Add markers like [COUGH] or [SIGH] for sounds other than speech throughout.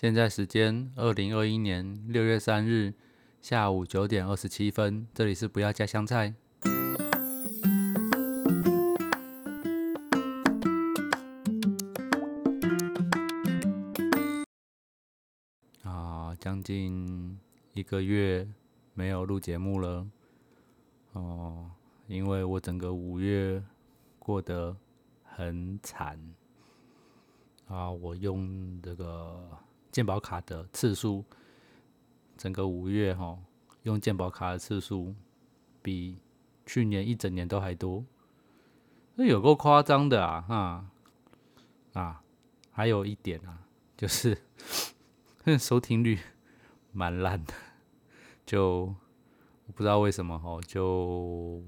现在时间二零二一年六月三日下午九点二十七分，这里是不要加香菜。啊，将近一个月没有录节目了。哦，因为我整个五月过得很惨。啊，我用这个健保卡的次数，整个五月哈，用健保卡的次数比去年一整年都还多，那有够夸张的啊！哈啊，还有一点啊，就是 [LAUGHS] 收听率蛮烂的，就我不知道为什么哈，就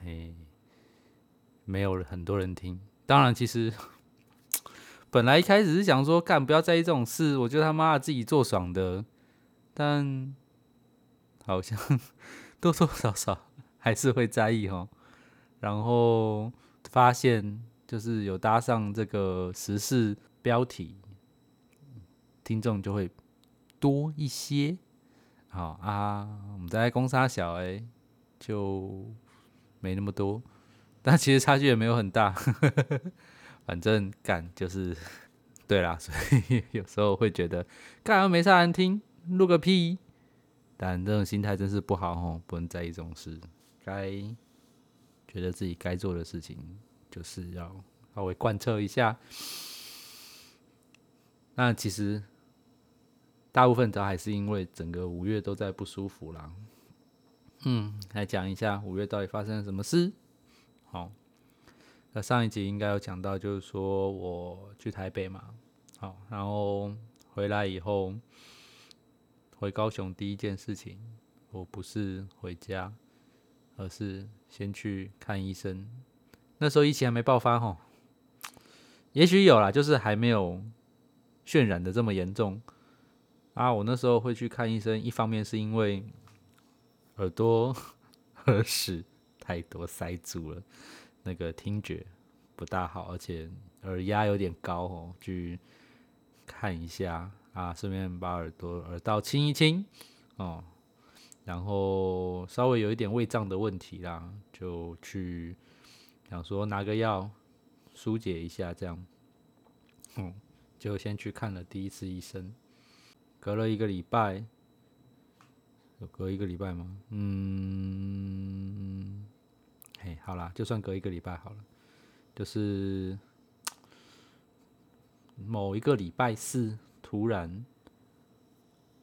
哎没有很多人听。当然，其实。本来一开始是想说，干不要在意这种事，我就他妈的自己做爽的。但好像多多少少还是会在意哈。然后发现就是有搭上这个时事标题，听众就会多一些。好啊，我们在公沙小哎，就没那么多，但其实差距也没有很大。反正干就是，对啦，所以 [LAUGHS] 有时候会觉得干又没啥人听，录个屁。但这种心态真是不好哦，不能在意这种事。该觉得自己该做的事情，就是要稍微贯彻一下。那其实大部分都还是因为整个五月都在不舒服啦。嗯，来讲一下五月到底发生了什么事。好。那上一集应该有讲到，就是说我去台北嘛，好，然后回来以后回高雄第一件事情，我不是回家，而是先去看医生。那时候疫情还没爆发吼，也许有啦，就是还没有渲染的这么严重啊。我那时候会去看医生，一方面是因为耳朵 [LAUGHS] 耳屎太多塞住了。那个听觉不大好，而且耳压有点高哦，去看一下啊，顺便把耳朵耳道清一清哦，然后稍微有一点胃胀的问题啦，就去想说拿个药疏解一下，这样，嗯，就先去看了第一次医生，隔了一个礼拜，有隔一个礼拜吗？嗯。嘿，好啦，就算隔一个礼拜好了，就是 [TSK] 某一个礼拜四突然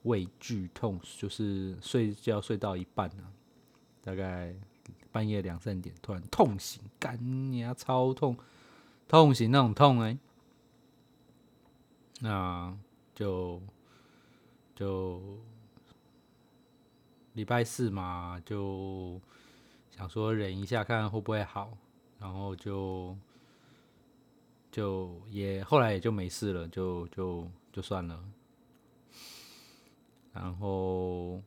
胃剧痛，就是睡觉睡到一半啊，大概半夜两三点突然痛醒，干呀，超痛，痛醒那种痛哎，那就就礼拜四嘛，就。想说忍一下看看会不会好，然后就就也后来也就没事了，就就就算了。然后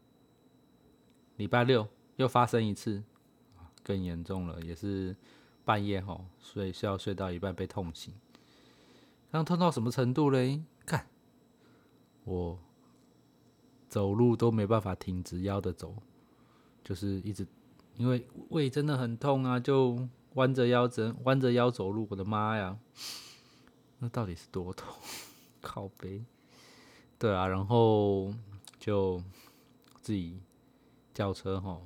礼拜六又发生一次，更严重了，也是半夜吼睡觉睡到一半被痛醒。刚痛到什么程度嘞？看我走路都没办法挺直腰的走，就是一直。因为胃真的很痛啊，就弯着腰走，弯着腰走路。我的妈呀，那到底是多痛？[LAUGHS] 靠背，对啊，然后就自己叫车哈，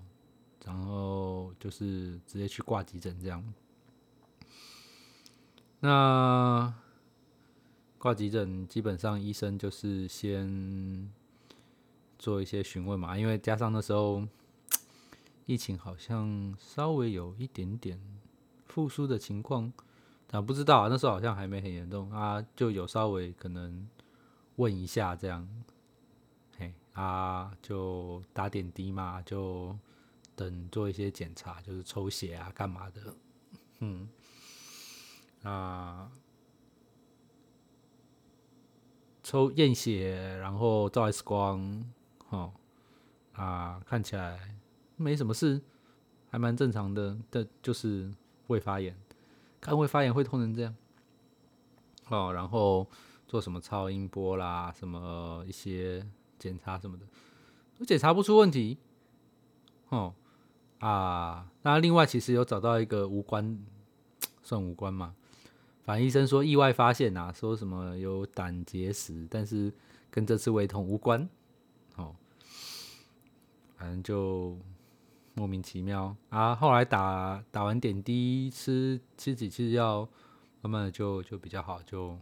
然后就是直接去挂急诊这样。那挂急诊基本上医生就是先做一些询问嘛，因为加上那时候。疫情好像稍微有一点点复苏的情况，但不知道啊，那时候好像还没很严重啊，就有稍微可能问一下这样，嘿啊，就打点滴嘛，就等做一些检查，就是抽血啊，干嘛的，嗯，啊，抽验血，然后照 X 光，哦，啊，看起来。没什么事，还蛮正常的。但就是胃发炎，肝胃发炎会痛成这样。哦，然后做什么超音波啦，什么一些检查什么的，都检查不出问题。哦啊，那另外其实有找到一个无关，[TSK] 算无关嘛。反正医生说意外发现啊，说什么有胆结石，但是跟这次胃痛无关。哦，反正就莫名其妙啊。后来打打完点滴，吃吃几次药，慢慢的就就比较好，就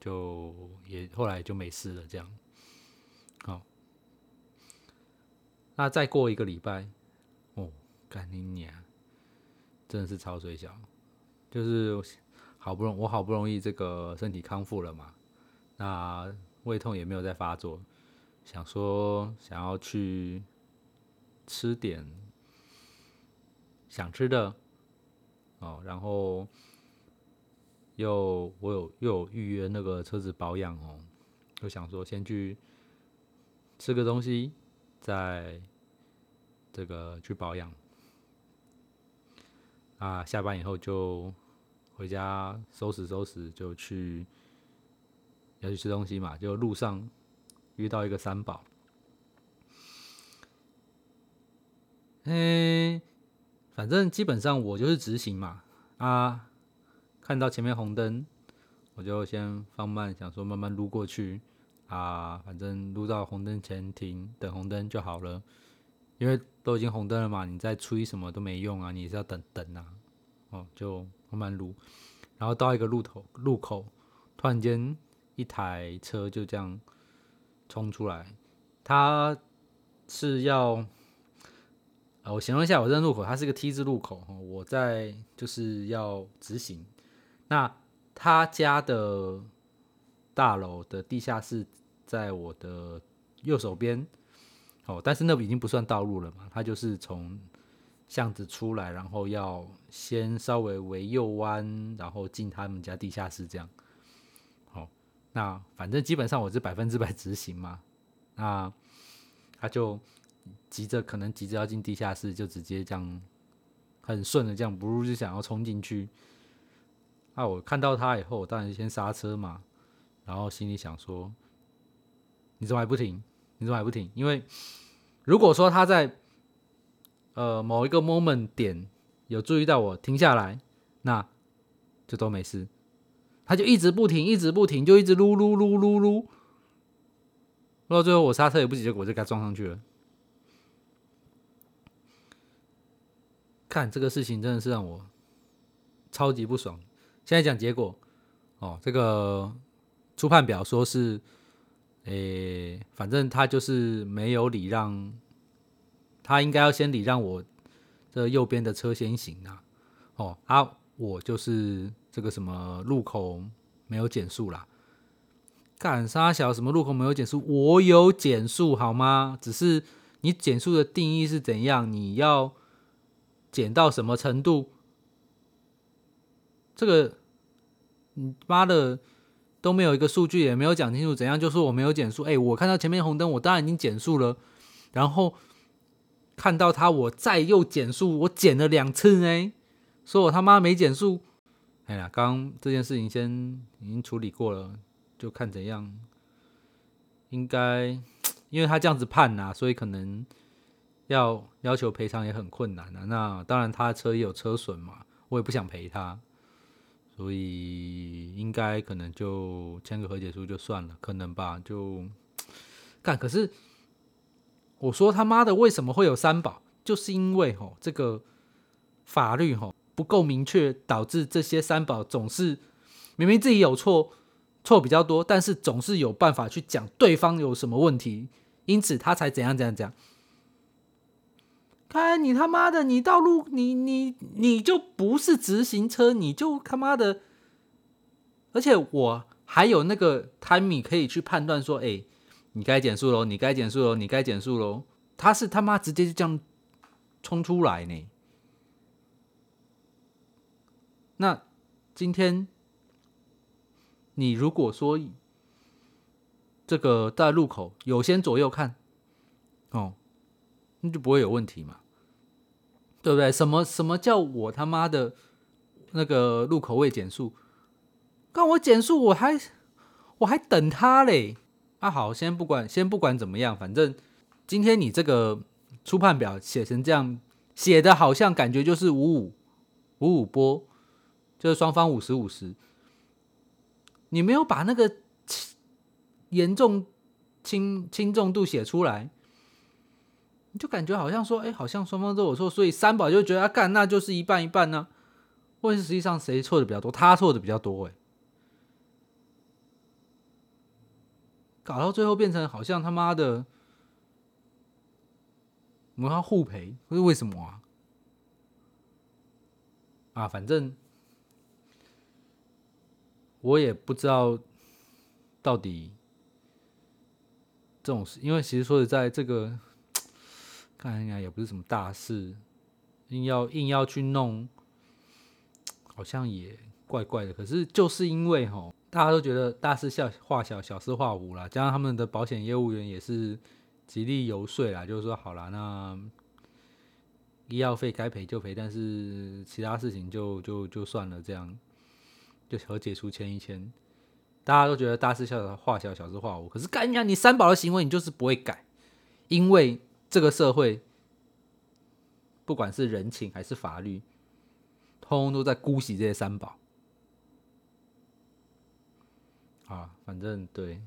就也后来就没事了。这样，好。那再过一个礼拜，哦，干你娘，真的是超水小，就是好不容我好不容易这个身体康复了嘛，那胃痛也没有再发作，想说想要去吃点想吃的，哦，然后又我有又有预约那个车子保养哦，就想说先去吃个东西。再这个去保养啊，下班以后就回家收拾收拾，就去要去吃东西嘛。就路上遇到一个三宝，嗯，反正基本上我就是直行嘛啊，看到前面红灯，我就先放慢，想说慢慢撸过去。啊，反正撸到红灯前停，等红灯就好了。因为都已经红灯了嘛，你再催什么都没用啊，你是要等等啊。哦，就慢慢撸，然后到一个路头路口，突然间一台车就这样冲出来。他是要，呃，我形容一下，我这路口它是个 T 字路口，我在就是要直行。那他家的大楼的地下室。在我的右手边，哦，但是那已经不算道路了嘛，它就是从巷子出来，然后要先稍微围右弯，然后进他们家地下室这样。好，那反正基本上我是百分之百直行嘛，那他就急着，可能急着要进地下室，就直接这样很顺的这样，不如就想要冲进去。那我看到他以后，我当然先刹车嘛，然后心里想说。你怎么还不停？你怎么还不停？因为如果说他在呃某一个 moment 点有注意到我停下来，那就都没事。他就一直不停，一直不停，就一直噜噜噜噜噜，撸到最后我刹车也不及，结果我就给他撞上去了。看这个事情真的是让我超级不爽。现在讲结果哦，这个初判表说是。诶，反正他就是没有礼让，他应该要先礼让我这右边的车先行啊。哦，啊，我就是这个什么路口没有减速啦。干啥小什么路口没有减速？我有减速好吗？只是你减速的定义是怎样？你要减到什么程度？这个，你妈的！都没有一个数据，也没有讲清楚怎样，就说我没有减速。哎，我看到前面红灯，我当然已经减速了。然后看到他，我再又减速，我减了两次呢。说我他妈没减速。哎呀，刚这件事情先已经处理过了，就看怎样。应该因为他这样子判呐，所以可能要要求赔偿也很困难啊。那当然，他的车也有车损嘛，我也不想赔他。所以应该可能就签个和解书就算了，可能吧，就干。可是我说他妈的，为什么会有三宝？就是因为吼这个法律吼不够明确，导致这些三宝总是明明自己有错，错比较多，但是总是有办法去讲对方有什么问题，因此他才怎样怎样怎样。看你他妈的，你道路你你你就不是直行车，你就他妈的，而且我还有那个 timing 可以去判断说，哎，你该减速喽，你该减速喽，你该减速喽。他是他妈直接就这样冲出来呢。那今天你如果说这个在路口有先左右看，哦，那就不会有问题嘛。对不对？什么什么叫我他妈的那个路口位减速？刚我减速，我还我还等他嘞。啊，好，先不管，先不管怎么样，反正今天你这个初判表写成这样，写的好像感觉就是五五五五波，就是双方五十五十。你没有把那个轻严重轻轻重度写出来，你就感觉好像说，哎，好像双方都有错，所以三宝就觉得啊，干，那就是一半一半呢。或者实际上谁错的比较多？他错的比较多，哎。搞到最后变成好像他妈的，我们要互赔，是为什么啊？啊，反正我也不知道到底这种事，因为其实说实在，这个看起来也不是什么大事，硬要硬要去弄，好像也怪怪的。可是就是因为哈。大家都觉得大事小化小，小事化无啦。加上他们的保险业务员也是极力游说啦，就是说好了，那医药费该赔就赔，但是其他事情就就就算了，这样就和解书签一签。大家都觉得大事小化小，小事化无。可是干讲你三宝的行为，你就是不会改，因为这个社会不管是人情还是法律，通通都在姑息这些三宝。啊，反正对，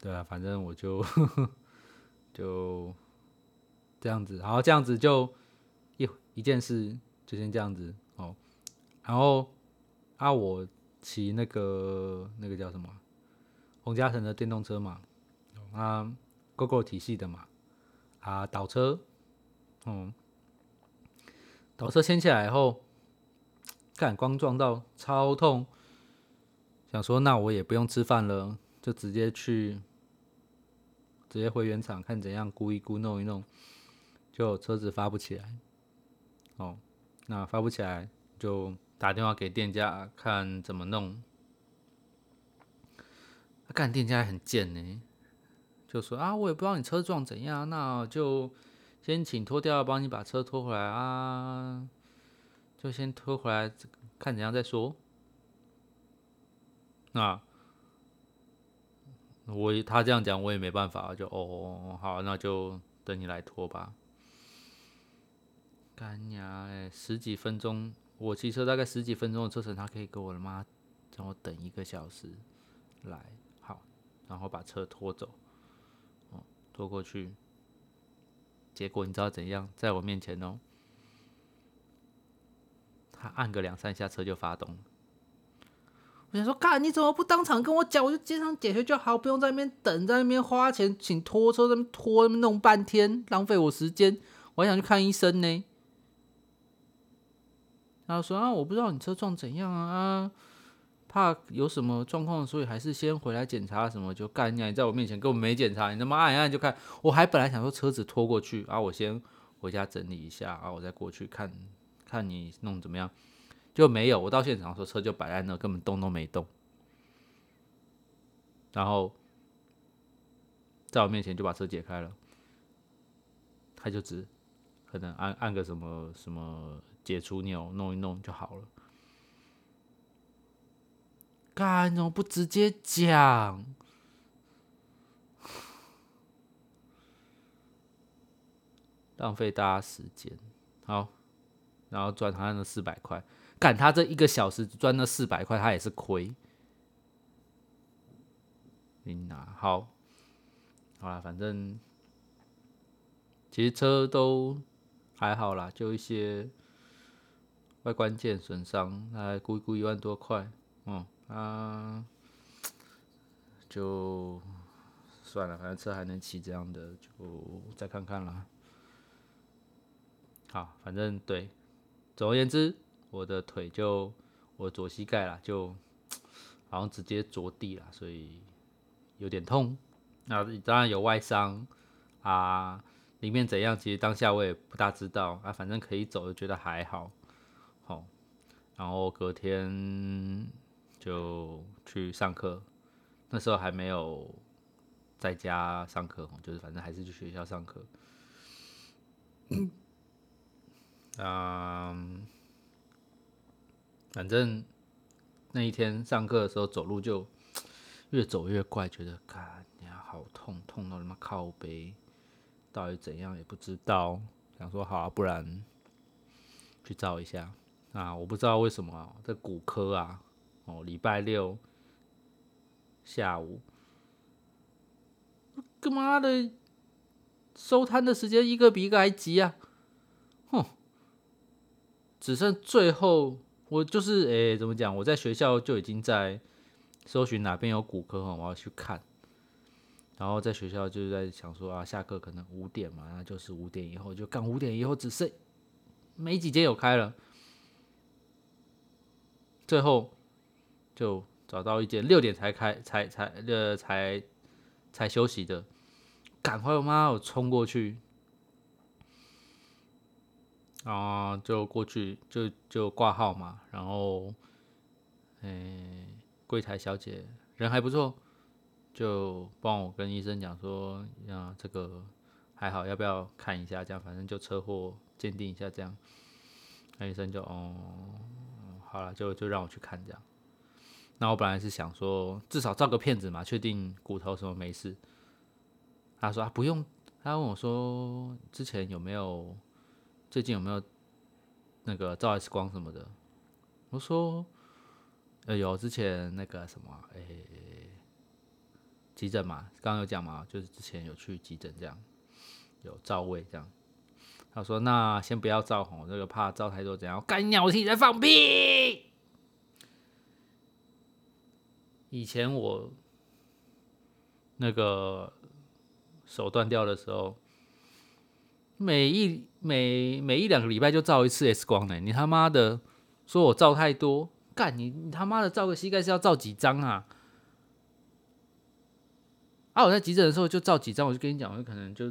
对啊，反正我就就这样子，然后这样子就一一件事就先这样子。哦，然后啊，我骑那个那个叫什么洪嘉诚的电动车嘛，啊，GoGo 体系的嘛，啊，倒车，嗯，倒车掀起来以后。看光撞到超痛，想说那我也不用吃饭了，就直接去，直接回原厂看怎样估一估弄一弄，就车子发不起来。哦，那发不起来就打电话给店家看怎么弄。干店家很贱呢，就说啊我也不知道你车撞怎样，那就先请拖掉帮你把车拖回来啊。就先拖回来，看怎样再说。那我他这样讲，我也没办法，就哦好，那就等你来拖吧。干呀，哎，十几分钟，我骑车大概十几分钟的车程，他可以给我妈让我等一个小时来，然后把车拖走，哦，拖过去，结果你知道怎样，在我面前哦。他按个两三下，车就发动了。我想说，干，你怎么不当场跟我讲，我就接上解决就好，不用在那边等，在那边花钱请拖车，那边拖弄半天，浪费我时间。我还想去看医生呢。然后说啊，我不知道你车撞怎样啊，怕有什么状况，所以还是先回来检查什么。就干你在我面前根本没检查，你他妈按一按就看。我还本来想说车子拖过去啊，我先回家整理一下啊，我再过去看。看你弄怎么样，就没有。我到现场的时候，车就摆在那，根本动都没动。然后在我面前就把车解开了，他就只可能按按个什么什么解除钮，弄一弄就好了。干，怎么不直接讲？[LAUGHS] 浪费大家时间。好。然后赚他那四百块，干他这一个小时赚那四百块，他也是亏。你拿好，好啦，反正其实车都还好啦，就一些外观件损伤，还估估一万多块，嗯啊，就算了，反正车还能骑，这样的就再看看啦。好，反正对。总而言之，我的腿就我左膝盖啦，就好像直接着地了，所以有点痛。那当然有外伤啊，里面怎样？其实当下我也不大知道啊，反正可以走，就觉得还好。好，然后隔天就去上课，那时候还没有在家上课，就是反正还是去学校上课。嗯，反正那一天上课的时候走路就越走越怪，觉得干呀好痛，痛到他妈靠背，到底怎样也不知道。想说好啊，不然去照一下啊！我不知道为什么这骨科啊，哦，礼拜六下午，干嘛的收摊的时间一个比一个还急啊！哼，只剩最后。我就是诶，怎么讲？我在学校就已经在搜寻哪边有骨科哈，我要去看。然后在学校就是在想说啊，下课可能五点嘛，那就是五点以后就干，五点以后只剩没几间有开了。最后就找到一间六点才开，才才呃才才休息的，赶快我妈我冲过去。啊，就过去就就挂号嘛，然后，诶，柜台小姐人还不错，就帮我跟医生讲说，啊，这个还好，要不要看一下？这样反正就车祸鉴定一下这样。那医生就哦，好了，就就让我去看这样。那我本来是想说，至少照个片子嘛，确定骨头什么没事。他说啊，不用。他问我说，之前有没有？最近有没有那个照 X 光什么的？我说，呃，有之前那个什么，哎，急诊嘛，刚刚有讲嘛，就是之前有去急诊这样，有照胃这样。他说，那先不要照吼，这个怕照太多怎样？干鸟听你在放屁！以前我那个手断掉的时候。每一每每一两个礼拜就照一次 X 光呢？你他妈的说我照太多，干你你他妈的照个膝盖是要照几张啊？啊，我在急诊的时候就照几张，我就跟你讲，我可能就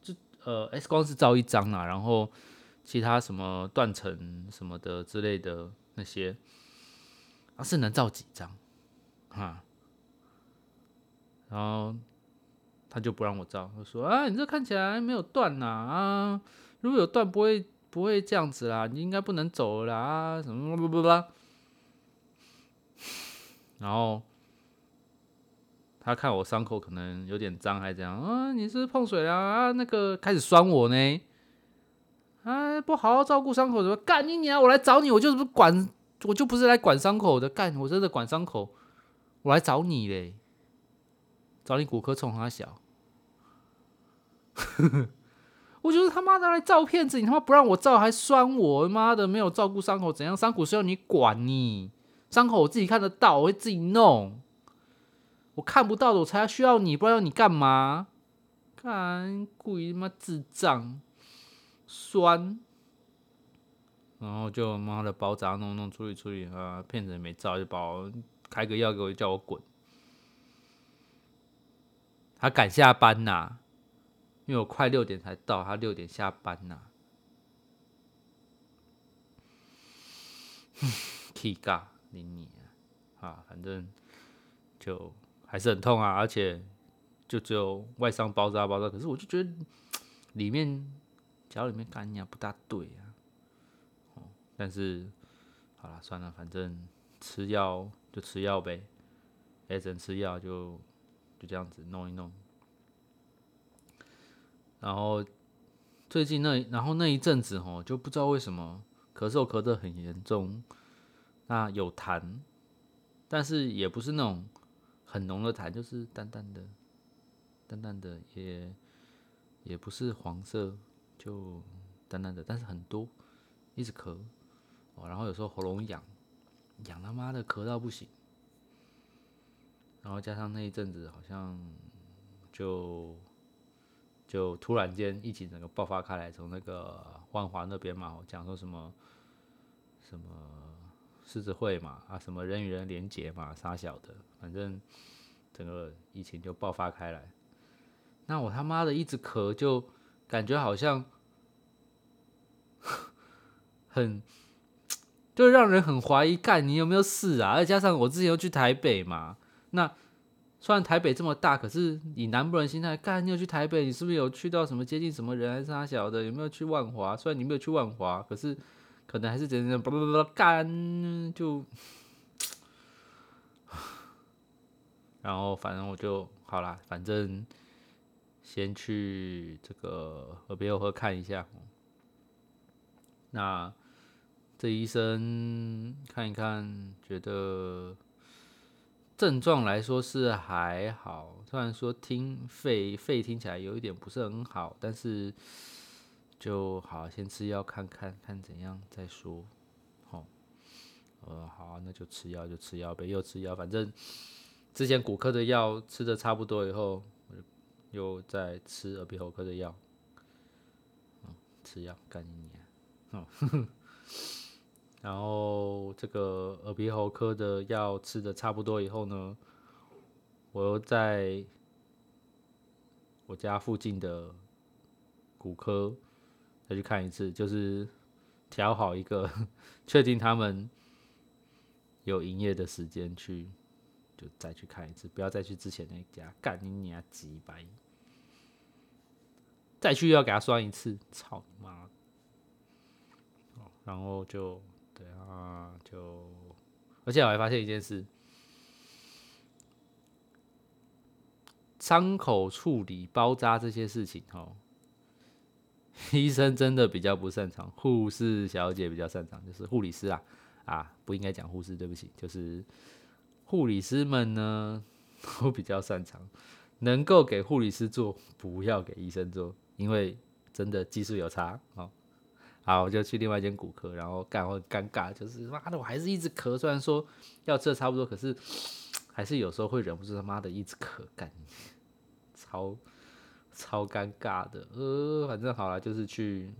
就呃 X 光是照一张啊，然后其他什么断层什么的之类的那些啊是能照几张啊？然后。他就不让我照，他说：“啊，你这看起来没有断呐啊，如果有断不会不会这样子啦，你应该不能走了啊，什么不不不。”然后他看我伤口可能有点脏，还这样啊，你是碰水了啊？那个开始酸我呢，哎，不好好照顾伤口怎么干你娘！我来找你，我就是不管，我就不是来管伤口的，干我真的管伤口，我来找你嘞，找你骨科冲他小。[LAUGHS] 我就是他妈的来照骗子，你他妈不让我照还酸我，妈的没有照顾伤口怎样？伤口需要你管你，伤口我自己看得到，我会自己弄。我看不到的我才需要你，不然要你干嘛？看故意他妈智障，酸，然后就妈的包扎弄弄处理处理啊，骗子也没照就把我开个药给我叫我滚，他赶下班呐。因为我快六点才到，他六点下班呐。[LAUGHS] 气尬，你你啊，反正就还是很痛啊，而且就只有外伤包扎包扎，可是我就觉得里面脚里面干呀不大对啊。哦，但是好了，算了，反正吃药就吃药呗，哎，只能吃药就就这样子弄一弄。然后最近那然后那一阵子吼，就不知道为什么咳嗽咳得很严重，那有痰，但是也不是那种很浓的痰，就是淡淡的、淡淡的，也也不是黄色，就淡淡的，但是很多，一直咳，哦，然后有时候喉咙痒，痒他妈的咳到不行，然后加上那一阵子好像就。就突然间疫情整个爆发开来，从那个万华那边嘛，讲说什么什么狮子会嘛，啊什么人与人连结嘛，啥小的，反正整个疫情就爆发开来。那我他妈的一直咳，就感觉好像 [LAUGHS] 很，就让人很怀疑，干你有没有事啊？再加上我之前又去台北嘛，那。虽然台北这么大，可是以南部人心态，干你有去台北，你是不是有去到什么接近什么人还是啥小的？有没有去万华？虽然你没有去万华，可是可能还是真的不不不干就，[SIGHS] 然后反正我就好啦，反正先去这个耳鼻喉科看一下。那这医生看一看，觉得症状来说是还好，虽然说听肺肺听起来有一点不是很好，但是就好先吃药看看看怎样再说。好，呃，好，那就吃药就吃药呗，又吃药，反正之前骨科的药吃的差不多以后，又在吃耳鼻喉科的药。吃药干一年。[LAUGHS] 然后这个耳鼻喉科的药吃的差不多以后呢，我又在我家附近的骨科再去看一次，就是调好一个，[LAUGHS] 确定他们有营业的时间去，就再去看一次，不要再去之前那家干你娘几百，再去要给他算一次，操你妈！然后就对啊，就而且我还发现一件事，伤口处理、包扎这些事情，哦，医生真的比较不擅长，护士小姐比较擅长，就是护理师啊啊，不应该讲护士，对不起，就是护理师们呢 [LAUGHS] 都比较擅长，能够给护理师做，不要给医生做，因为真的技术有差哦。好，我就去另外一间骨科，然后干会尴尬，就是妈的，我还是一直咳，虽然说药吃的差不多，可是还是有时候会忍不住他妈的一直咳，干，超超尴尬的。呃，反正好了，就是去，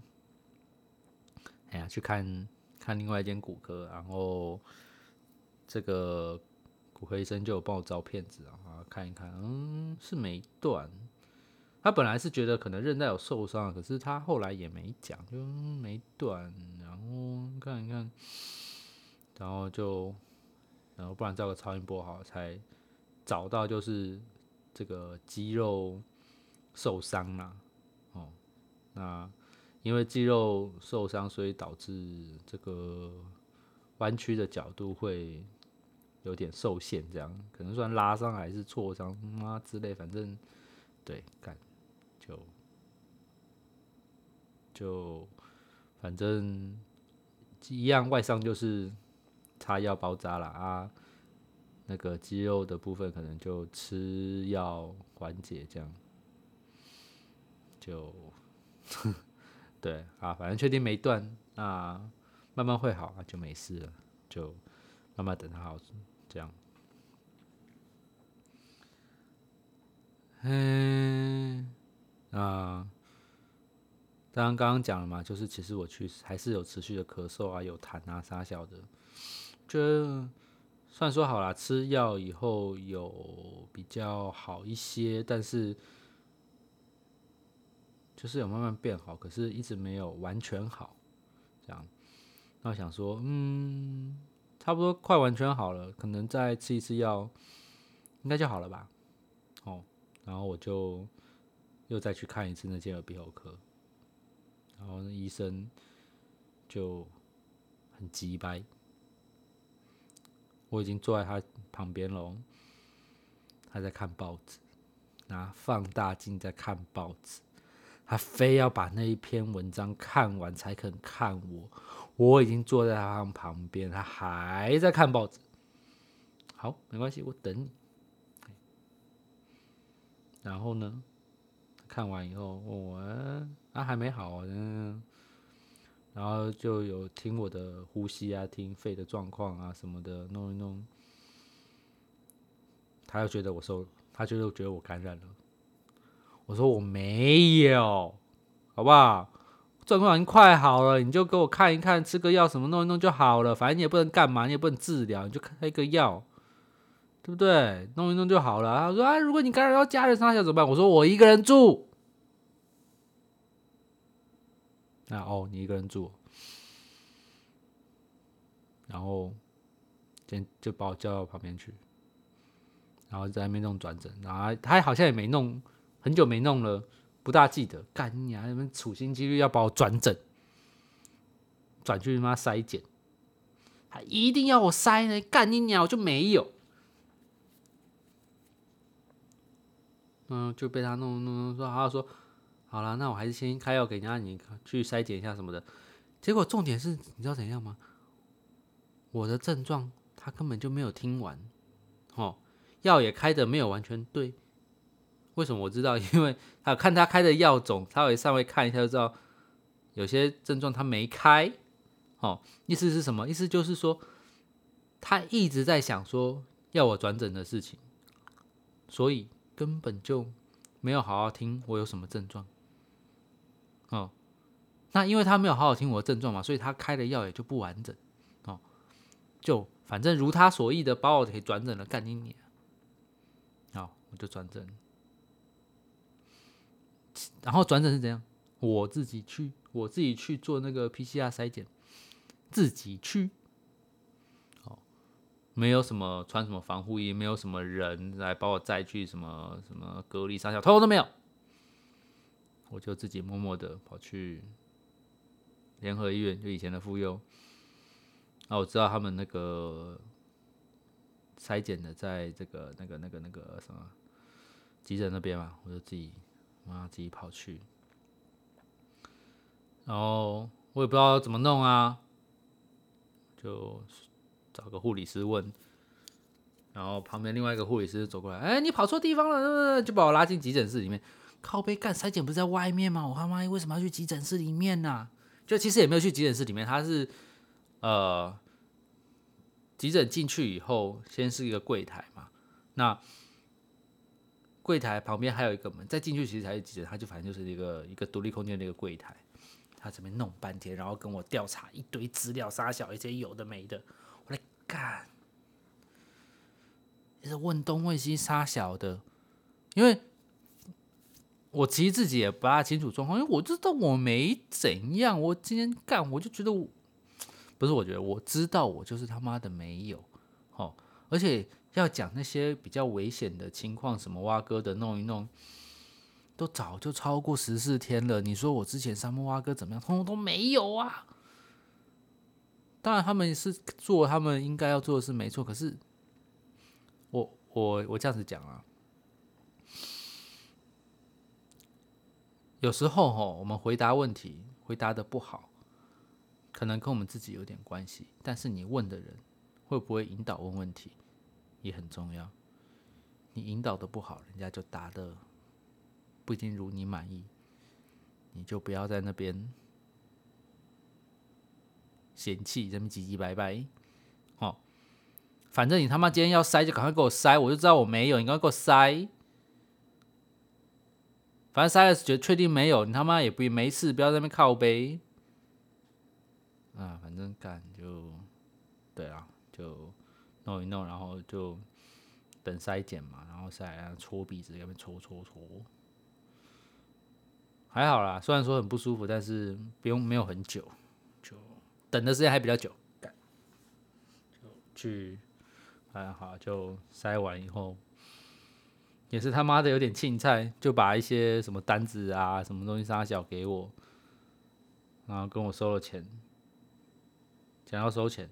哎呀，去看看另外一间骨科，然后这个骨科医生就有帮我照片子啊，看一看，嗯，是没断。他本来是觉得可能韧带有受伤，可是他后来也没讲，就没断。然后看一看，然后就，然后不然照个超音波好，才找到就是这个肌肉受伤了。哦，那因为肌肉受伤，所以导致这个弯曲的角度会有点受限，这样可能算拉伤还是挫伤啊之类，反正对干。就就反正一样，外伤就是擦药包扎了啊，那个肌肉的部分可能就吃药缓解，这样就 [LAUGHS] 对啊，反正确定没断，那慢慢会好啊，就没事了，就慢慢等它好，这样。嗯。那当然刚刚讲了嘛，就是其实我去还是有持续的咳嗽啊，有痰啊，啥小的，就算说好了，吃药以后有比较好一些，但是就是有慢慢变好，可是一直没有完全好，这样。那我想说，嗯，差不多快完全好了，可能再吃一次药，应该就好了吧？哦，然后我就。又再去看一次那间耳鼻喉科，然后那医生就很急掰，我已经坐在他旁边了，他在看报纸，拿放大镜在看报纸，他非要把那一篇文章看完才肯看我，我已经坐在他旁边，他还在看报纸。好，没关系，我等你。然后呢？看完以后问我啊还没好，嗯，然后就有听我的呼吸啊，听肺的状况啊什么的弄一弄，他又觉得我受，他就又觉得我感染了。我说我没有，好不好？状况已经快好了，你就给我看一看，吃个药什么弄一弄就好了。反正你也不能干嘛，你也不能治疗，你就开一个药。对不对？弄一弄就好了。他说：“啊，如果你感染到家人，他想怎么办？”我说：“我一个人住。”那哦，你一个人住，然后先就把我叫到旁边去，然后在那边弄转诊。然后他好像也没弄，很久没弄了，不大记得。干你啊！你们处心积虑要把我转诊，转去他妈筛检，还一定要我筛呢？干你娘！我就没有。嗯，就被他弄弄弄说，他说好了，那我还是先开药给人家，你去筛检一下什么的。结果重点是，你知道怎样吗？我的症状他根本就没有听完，哦，药也开的没有完全对。为什么我知道？[LAUGHS] 因为他看他开的药种，他会稍微看一下就知道，有些症状他没开。哦，意思是什么？意思就是说，他一直在想说要我转诊的事情，所以。根本就没有好好听我有什么症状，哦，那因为他没有好好听我的症状嘛，所以他开的药也就不完整，哦，就反正如他所意的把我给转诊了，干你你，好，我就转诊，然后转诊是怎样？我自己去，我自己去做那个 PCR 筛检，自己去。没有什么穿什么防护衣，没有什么人来把我载去什么什么隔离上校，通通都没有。我就自己默默的跑去联合医院，就以前的妇幼。啊，我知道他们那个筛检的在这个那个那个那个什么急诊那边嘛，我就自己妈自己跑去。然后我也不知道怎么弄啊，就。找个护理师问，然后旁边另外一个护理师走过来，哎，你跑错地方了，就把我拉进急诊室里面。靠背干筛检不是在外面吗？我他妈为什么要去急诊室里面呢？就其实也没有去急诊室里面，他是呃，急诊进去以后，先是一个柜台嘛，那柜台旁边还有一个门，再进去其实才是急诊，他就反正就是一个一个独立空间的一个柜台，他这边弄半天，然后跟我调查一堆资料，杀小一些有的没的。干，是问东问西杀小的，因为我其实自己也不大清楚状况，因为我知道我没怎样，我今天干我就觉得我不是，我觉得我知道我就是他妈的没有，哦，而且要讲那些比较危险的情况，什么挖哥的弄一弄，都早就超过十四天了。你说我之前沙漠挖哥怎么样，通通都没有啊。当然，他们是做他们应该要做的事，没错。可是，我我我这样子讲啊，有时候哈，我们回答问题回答的不好，可能跟我们自己有点关系。但是你问的人会不会引导问问题，也很重要。你引导的不好，人家就答的不一定如你满意，你就不要在那边。嫌弃，这么唧唧拜拜，哦，反正你他妈今天要塞就赶快给我塞，我就知道我没有，你赶快给我塞。反正塞了觉得确定没有，你他妈也不没事，不要在那边靠背。啊，反正干就，对啊，就弄一弄，然后就等筛检嘛，然后塞搓鼻子，那边搓搓搓，还好啦，虽然说很不舒服，但是不用没有很久。等的时间还比较久，就去，哎好，就筛完以后，也是他妈的有点青菜，就把一些什么单子啊、什么东西撒小给我，然后跟我收了钱，想要收钱。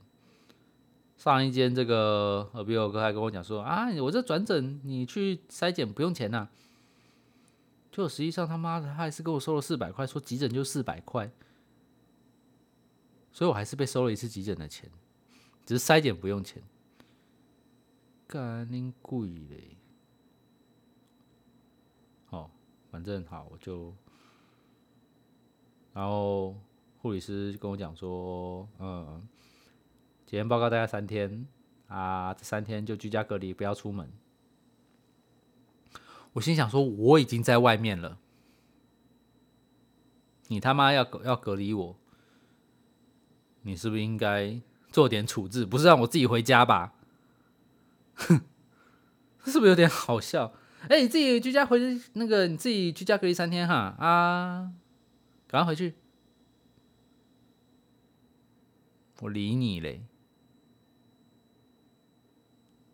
上一间这个耳鼻喉科还跟我讲说啊，我这转诊你去筛检不用钱呐，就实际上他妈的他还是跟我收了四百块，说急诊就四百块。所以我还是被收了一次急诊的钱，只是筛检不用钱，干恁贵嘞！哦，反正好，我就，然后护理师就跟我讲说，嗯，检验报告大概三天啊，这三天就居家隔离，不要出门。我心想说，我已经在外面了，你他妈要要隔离我？你是不是应该做点处置？不是让我自己回家吧？哼，[LAUGHS] 是不是有点好笑？哎，你自己居家回，那个你自己居家隔离三天哈啊，赶快回去！我理你嘞！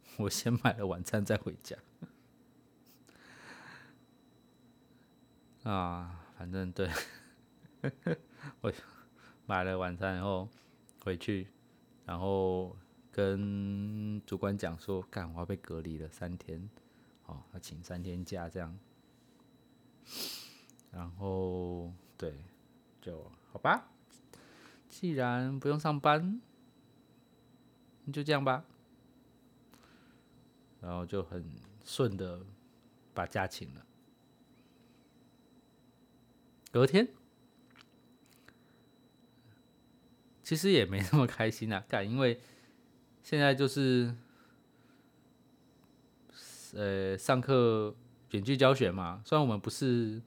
[LAUGHS] 我先买了晚餐再回家。[LAUGHS] 啊，反正对，我。买了晚餐以后回去，然后跟主管讲说，干我要被隔离了三天，哦，要请三天假这样，然后对，就好吧，既然不用上班，那就这样吧，然后就很顺的把假请了。隔天，其实也没那么开心啊，干，因为现在就是，呃，上课远距教学嘛，虽然我们不是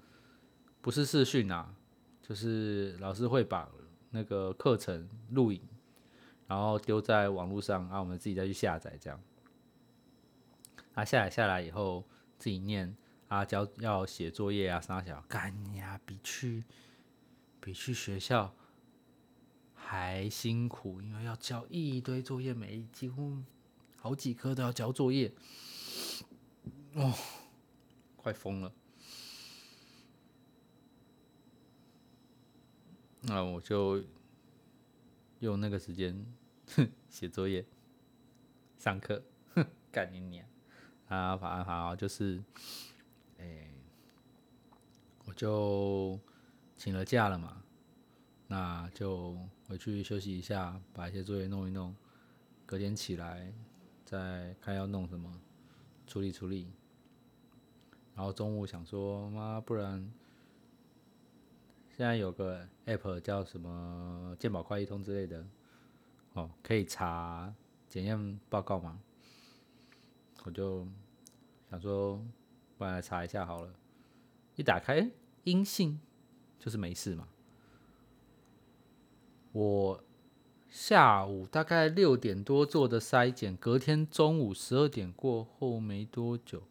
不是视讯啊，就是老师会把那个课程录影，然后丢在网络上，然后我们自己再去下载这样。啊，下载下来以后自己念。啊，教要写作业啊，啥小干呀，比去比去学校还辛苦，因为要交一堆作业，每几乎好几科都要交作业，哦，快疯了。那我就用那个时间 [LAUGHS] 写作业、上课哼，[LAUGHS] 干你娘！啊，反正好就是。哎，我就请了假了嘛，那就回去休息一下，把一些作业弄一弄，隔天起来再看要弄什么，处理处理。然后中午想说，妈，不然现在有个 app 叫什么健保快一通之类的，哦，可以查检验报告嘛，我就想说。不然来查一下好了，一打开阴性就是没事嘛。我下午大概六点多做的筛检，隔天中午十二点过后没多久，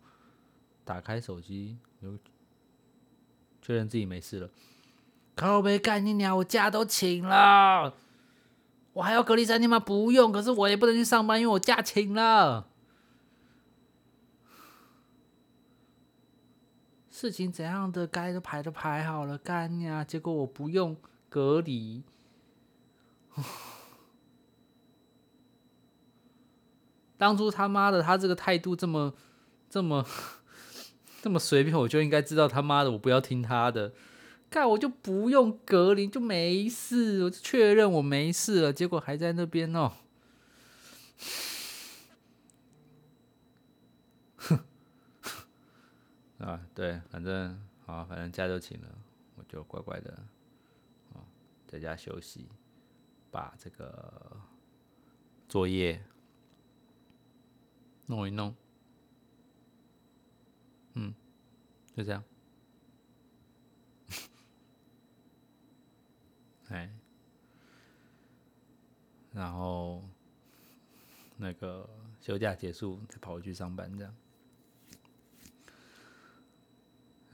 打开手机有确认自己没事了。靠背干你娘！我假都请了，我还要隔离三天吗？不用，可是我也不能去上班，因为我假请了。事情怎样的该都排都排好了，干呀！结果我不用隔离，[LAUGHS] 当初他妈的他这个态度这么这么 [LAUGHS] 这么随便，我就应该知道他妈的我不要听他的，看我就不用隔离就没事，我就确认我没事了，结果还在那边哦，哼。[LAUGHS] 啊，对，反正好，反正假就请了，我就乖乖的，啊，在家休息，把这个作业弄一弄，嗯，就这样，[LAUGHS] 哎，然后那个休假结束，再跑回去上班，这样。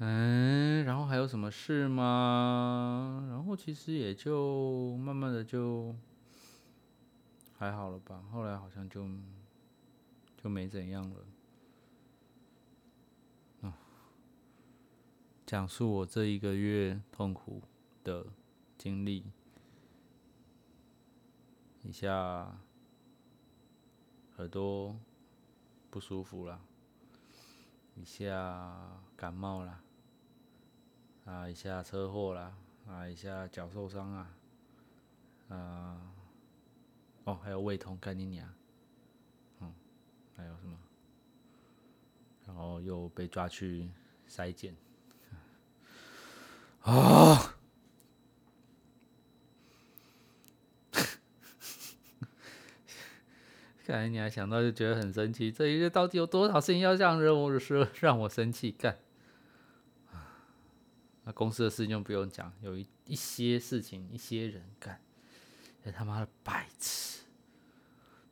嗯，然后还有什么事吗？然后其实也就慢慢的就还好了吧。后来好像就就没怎样了。讲述我这一个月痛苦的经历，一下耳朵不舒服了，一下感冒了。啊，一下车祸啦，啊，一下脚受伤啊，啊，哦，还有胃痛，干你娘，嗯，还有什么？然后又被抓去筛检，啊，[LAUGHS] 看来你还！想到就觉得很生气，这一个到底有多少事情要让人我说让我生气干？那公司的事情就不用讲，有一一些事情，一些人干，这他妈的白痴，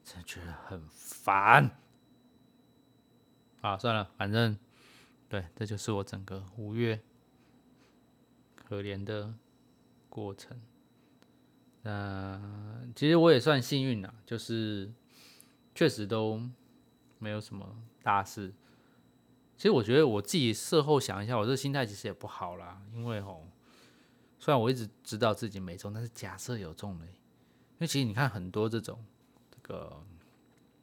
真觉得很烦。啊，算了，反正，对，这就是我整个五月可怜的过程。那其实我也算幸运啦，就是确实都没有什么大事。其实我觉得我自己事后想一下，我这心态其实也不好啦，因为吼，虽然我一直知道自己没中，但是假设有中了，因为其实你看很多这种这个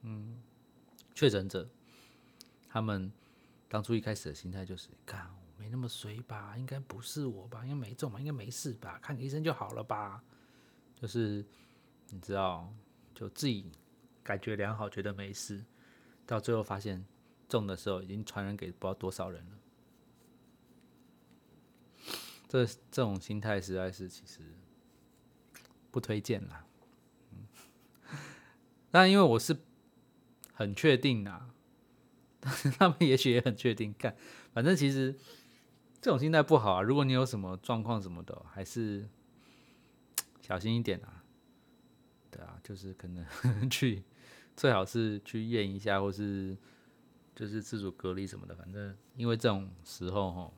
嗯确诊者，他们当初一开始的心态就是，看没那么衰吧，应该不是我吧，应该没中吧，应该没事吧，看医生就好了吧，就是你知道，就自己感觉良好，觉得没事，到最后发现中的时候已经传染给不知道多少人了。这这种心态实在是其实不推荐啦。嗯，但因为我是很确定啦，但是他们也许也很确定，干，反正其实这种心态不好啊。如果你有什么状况什么的，还是小心一点啊。对啊，就是可能 [LAUGHS] 去最好是去验一下，或是就是自主隔离什么的。反正因为这种时候哈。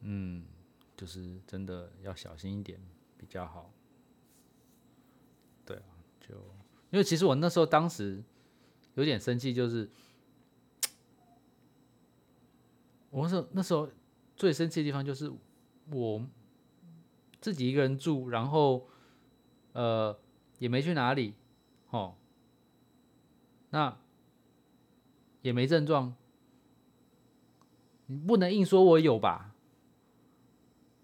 嗯，就是真的要小心一点比较好。对啊，就因为其实我那时候当时有点生气，就是我那时候那时候最生气的地方就是我自己一个人住，然后呃也没去哪里，哦，那也没症状，你不能硬说我有吧？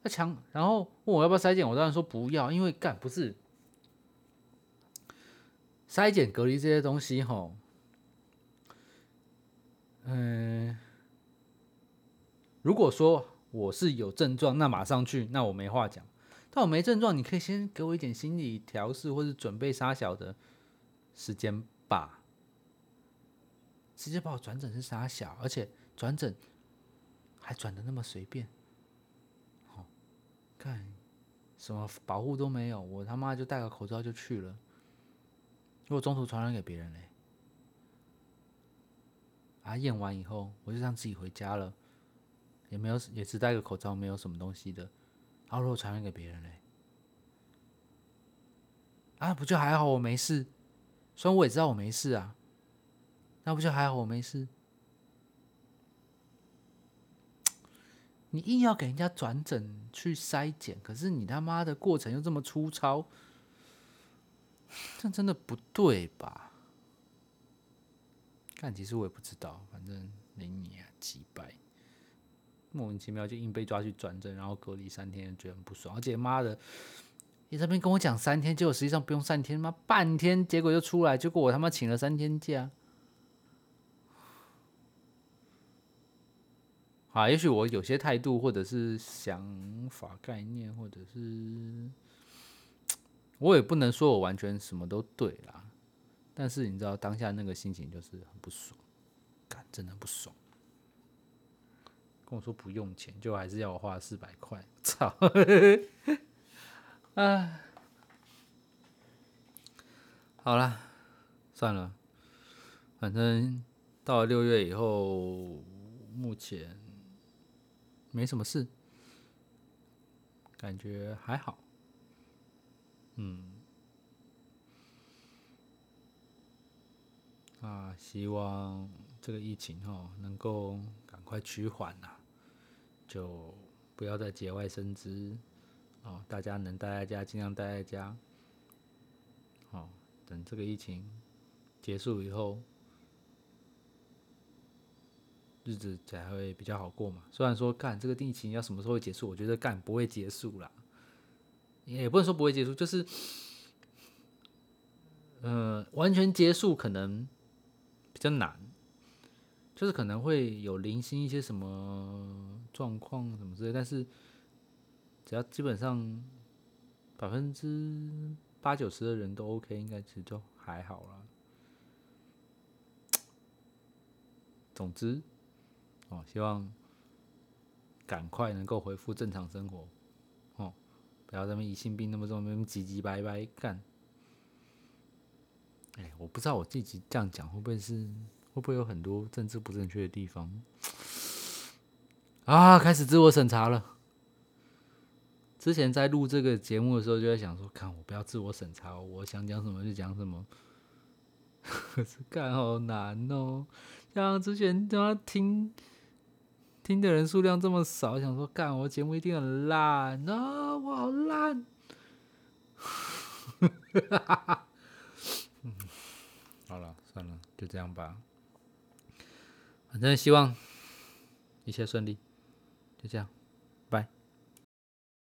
那强，然后问我要不要筛检，我当然说不要，因为干不是筛检隔离这些东西，吼，嗯，如果说我是有症状，那马上去，那我没话讲。但我没症状，你可以先给我一点心理调试或者准备杀小的时间吧。直接把我转诊是傻小，而且转诊还转的那么随便。看，什么保护都没有，我他妈就戴个口罩就去了。如果中途传染给别人嘞，啊，验完以后我就让自己回家了，也没有，也只戴个口罩，没有什么东西的。然后如果传染给别人嘞，啊，不就还好我没事？虽然我也知道我没事啊，那不就还好我没事？[TSK] 你硬要给人家转诊去筛检，可是你他妈的过程又这么粗糙，这真的不对吧？但其实我也不知道，反正零你啊几百，莫名其妙就硬被抓去转诊，然后隔离三天，觉得很不爽。而且妈的，你这边跟我讲三天，结果实际上不用三天，妈半天，结果就出来，结果我他妈请了三天假。啊，也许我有些态度，或者是想法、概念，或者是我也不能说我完全什么都对啦。但是你知道，当下那个心情就是很不爽，干真的不爽。跟我说不用钱，就还是要我花四百块，操！[LAUGHS] 啊，好了，算了，反正到了六月以后，目前。没什么事，感觉还好。嗯，啊，希望这个疫情哈能够赶快趋缓呐，就不要再节外生枝哦。大家能待在家，尽量待在家。哦，等这个疫情结束以后。日子才会比较好过嘛。虽然说干这个疫情要什么时候结束，我觉得干不会结束啦，也不能说不会结束，就是，呃，完全结束可能比较难，就是可能会有零星一些什么状况什么之类，但是只要基本上百分之八九十的人都 OK，应该其实就还好了。总之。哦，希望赶快能够恢复正常生活，哦，不要这么疑心病那么重，那么急急白白干。哎，我不知道我自己这样讲会不会是会不会有很多政治不正确的地方啊？开始自我审查了。之前在录这个节目的时候，就在想说，看我不要自我审查，我想讲什么就讲什么。可 [LAUGHS] 是干好难哦，像之前都要听。听的人数量这么少，想说干我节目一定很烂啊，我好烂。好了，算了，就这样吧。反正希望一切顺利，就这样，